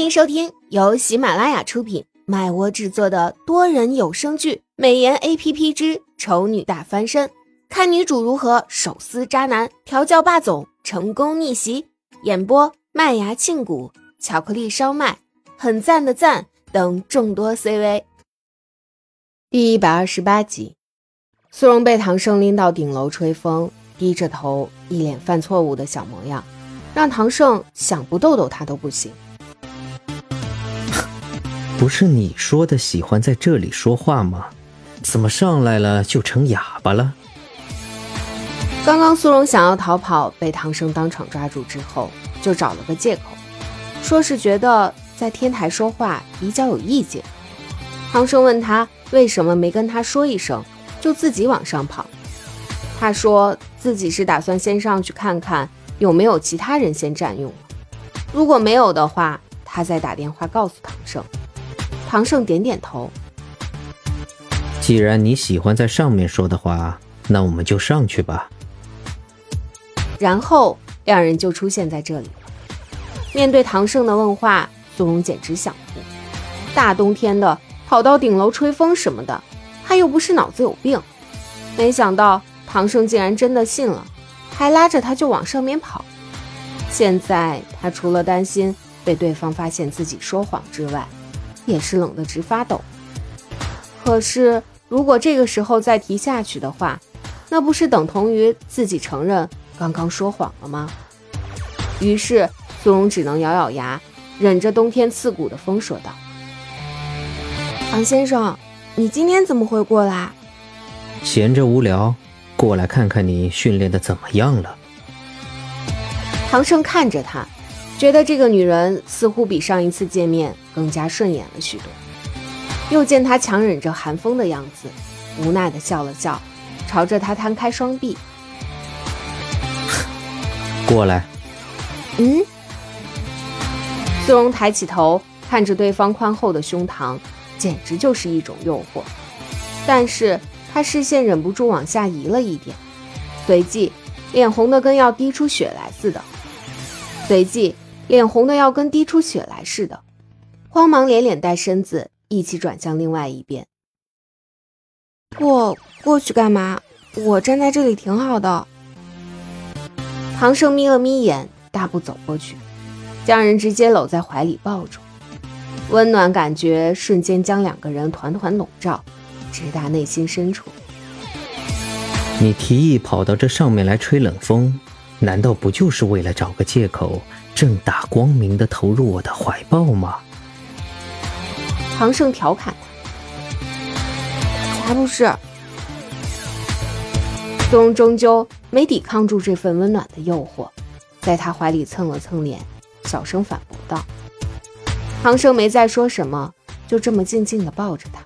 欢迎收听由喜马拉雅出品、麦窝制作的多人有声剧《美颜 A P P 之丑女大翻身》，看女主如何手撕渣男、调教霸总、成功逆袭。演播：麦芽庆谷、巧克力烧麦、很赞的赞等众多 C V。第一百二十八集，苏荣被唐盛拎到顶楼吹风，低着头，一脸犯错误的小模样，让唐盛想不逗逗他都不行。不是你说的喜欢在这里说话吗？怎么上来了就成哑巴了？刚刚苏荣想要逃跑，被唐生当场抓住之后，就找了个借口，说是觉得在天台说话比较有意见。唐生问他为什么没跟他说一声，就自己往上跑。他说自己是打算先上去看看有没有其他人先占用了，如果没有的话，他再打电话告诉唐生。唐盛点点头。既然你喜欢在上面说的话，那我们就上去吧。然后两人就出现在这里。面对唐盛的问话，苏荣简直想哭。大冬天的跑到顶楼吹风什么的，他又不是脑子有病。没想到唐盛竟然真的信了，还拉着他就往上面跑。现在他除了担心被对方发现自己说谎之外，也是冷得直发抖。可是，如果这个时候再提下去的话，那不是等同于自己承认刚刚说谎了吗？于是，苏荣只能咬咬牙，忍着冬天刺骨的风说道：“唐先生，你今天怎么会过来？闲着无聊，过来看看你训练的怎么样了。”唐盛看着他。觉得这个女人似乎比上一次见面更加顺眼了许多，又见她强忍着寒风的样子，无奈的笑了笑，朝着他摊开双臂，过来。嗯。苏荣抬起头，看着对方宽厚的胸膛，简直就是一种诱惑。但是他视线忍不住往下移了一点，随即脸红的跟要滴出血来似的，随即。脸红的要跟滴出血来似的，慌忙连脸带身子一起转向另外一边。过过去干嘛？我站在这里挺好的。唐盛眯了眯眼，大步走过去，将人直接搂在怀里抱住，温暖感觉瞬间将两个人团团笼罩，直达内心深处。你提议跑到这上面来吹冷风，难道不就是为了找个借口？正大光明的投入我的怀抱吗？唐盛调侃他：“才不是。”苏荣终究没抵抗住这份温暖的诱惑，在他怀里蹭了蹭脸，小声反驳道：“唐盛没再说什么，就这么静静的抱着他。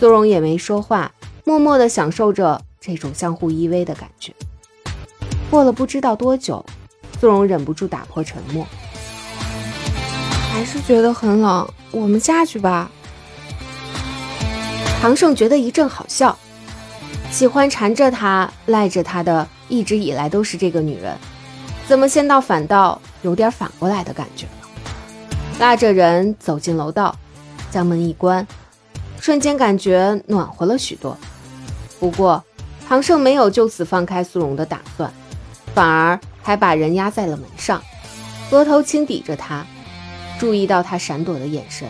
苏荣也没说话，默默的享受着这种相互依偎的感觉。过了不知道多久。苏荣忍不住打破沉默，还是觉得很冷，我们下去吧。唐盛觉得一阵好笑，喜欢缠着他、赖着他的，一直以来都是这个女人，怎么现到反倒有点反过来的感觉了？拉着人走进楼道，将门一关，瞬间感觉暖和了许多。不过，唐盛没有就此放开苏荣的打算，反而。还把人压在了门上，额头轻抵着他，注意到他闪躲的眼神，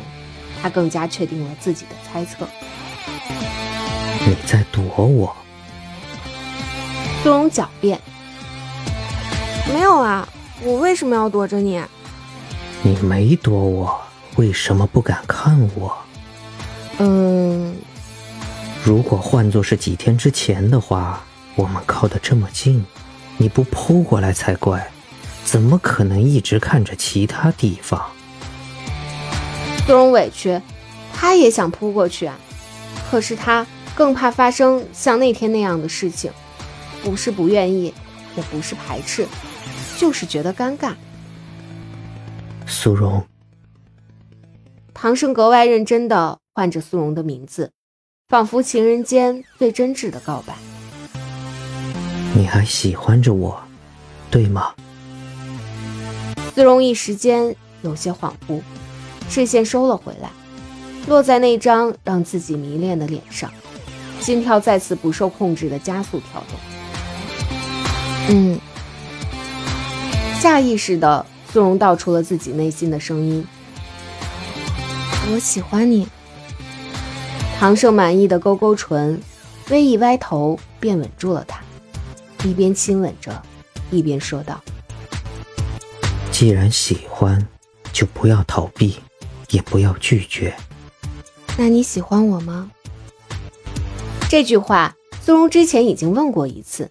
他更加确定了自己的猜测。你在躲我？苏荣狡辩：“没有啊，我为什么要躲着你？”你没躲我，为什么不敢看我？嗯，如果换作是几天之前的话，我们靠得这么近。你不扑过来才怪，怎么可能一直看着其他地方？苏荣委屈，他也想扑过去啊，可是他更怕发生像那天那样的事情，不是不愿意，也不是排斥，就是觉得尴尬。苏荣，唐盛格外认真的唤着苏荣的名字，仿佛情人间最真挚的告白。你还喜欢着我，对吗？苏荣一时间有些恍惚，视线收了回来，落在那张让自己迷恋的脸上，心跳再次不受控制的加速跳动。嗯，下意识的苏荣道出了自己内心的声音：“我喜欢你。”唐胜满意的勾勾唇，微一歪头便吻住了他，一边亲吻着，一边说道：“既然喜欢，就不要逃避，也不要拒绝。那你喜欢我吗？”这句话，苏荣之前已经问过一次，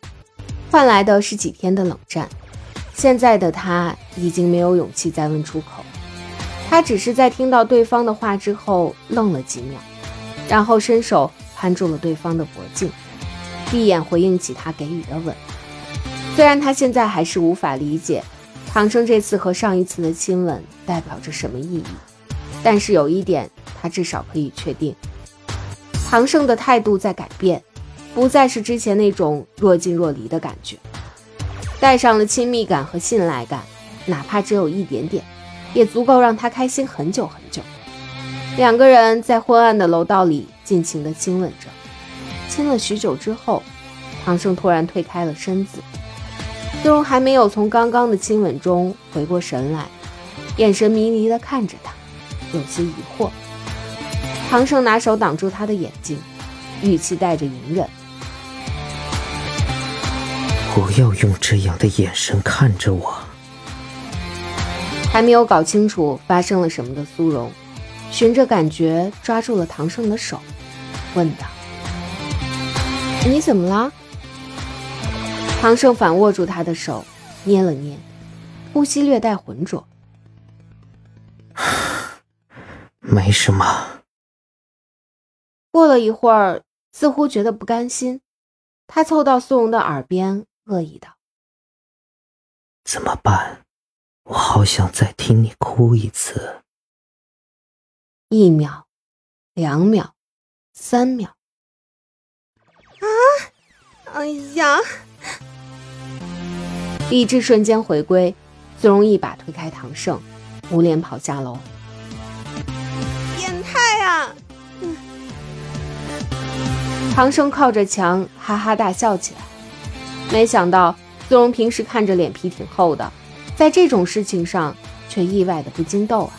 换来的是几天的冷战。现在的他已经没有勇气再问出口，他只是在听到对方的话之后愣了几秒。然后伸手攀住了对方的脖颈，闭眼回应起他给予的吻。虽然他现在还是无法理解唐生这次和上一次的亲吻代表着什么意义，但是有一点他至少可以确定：唐盛的态度在改变，不再是之前那种若即若离的感觉，带上了亲密感和信赖感，哪怕只有一点点，也足够让他开心很久很久。两个人在昏暗的楼道里尽情地亲吻着，亲了许久之后，唐胜突然推开了身子。苏荣还没有从刚刚的亲吻中回过神来，眼神迷离地看着他，有些疑惑。唐胜拿手挡住他的眼睛，语气带着隐忍：“不要用这样的眼神看着我。”还没有搞清楚发生了什么的苏荣。循着感觉抓住了唐胜的手，问道：“你怎么了？”唐胜反握住他的手，捏了捏，呼吸略带浑浊：“ 没什么。”过了一会儿，似乎觉得不甘心，他凑到苏荣的耳边，恶意道：“怎么办？我好想再听你哭一次。”一秒，两秒，三秒。啊！哎呀！理智瞬间回归，苏荣一把推开唐胜，捂脸跑下楼。变态啊！唐胜靠着墙哈哈大笑起来。没想到苏荣平时看着脸皮挺厚的，在这种事情上却意外的不经逗啊。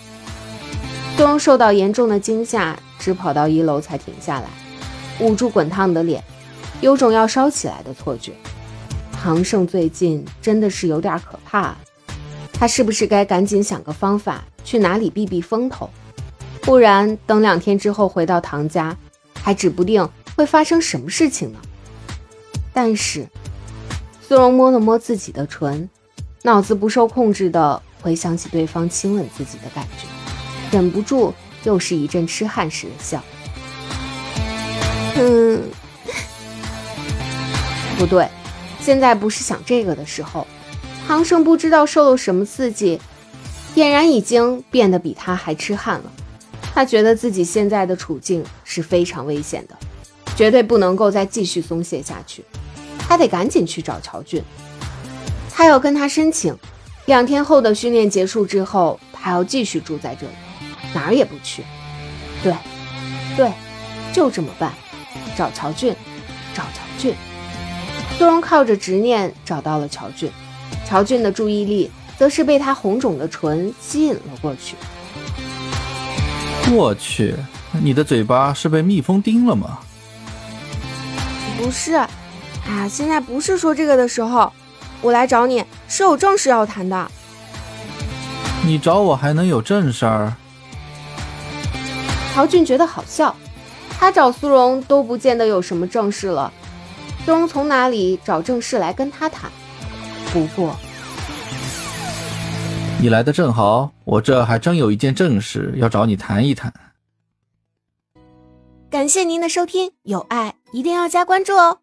苏荣受到严重的惊吓，只跑到一楼才停下来，捂住滚烫的脸，有种要烧起来的错觉。唐胜最近真的是有点可怕，他是不是该赶紧想个方法去哪里避避风头？不然等两天之后回到唐家，还指不定会发生什么事情呢。但是，苏荣摸了摸自己的唇，脑子不受控制的回想起对方亲吻自己的感觉。忍不住又是一阵痴汉似的笑。嗯，不对，现在不是想这个的时候。唐胜不知道受了什么刺激，俨然已经变得比他还痴汉了。他觉得自己现在的处境是非常危险的，绝对不能够再继续松懈下去。他得赶紧去找乔俊，他要跟他申请，两天后的训练结束之后，他要继续住在这里。哪儿也不去，对，对，就这么办。找乔俊，找乔俊。苏荣靠着执念找到了乔俊，乔俊的注意力则是被他红肿的唇吸引了过去。我去，你的嘴巴是被蜜蜂叮了吗？不是，啊，现在不是说这个的时候。我来找你是有正事要谈的。你找我还能有正事儿？乔俊觉得好笑，他找苏荣都不见得有什么正事了，苏荣从哪里找正事来跟他谈？不过，你来的正好，我这还真有一件正事要找你谈一谈。感谢您的收听，有爱一定要加关注哦。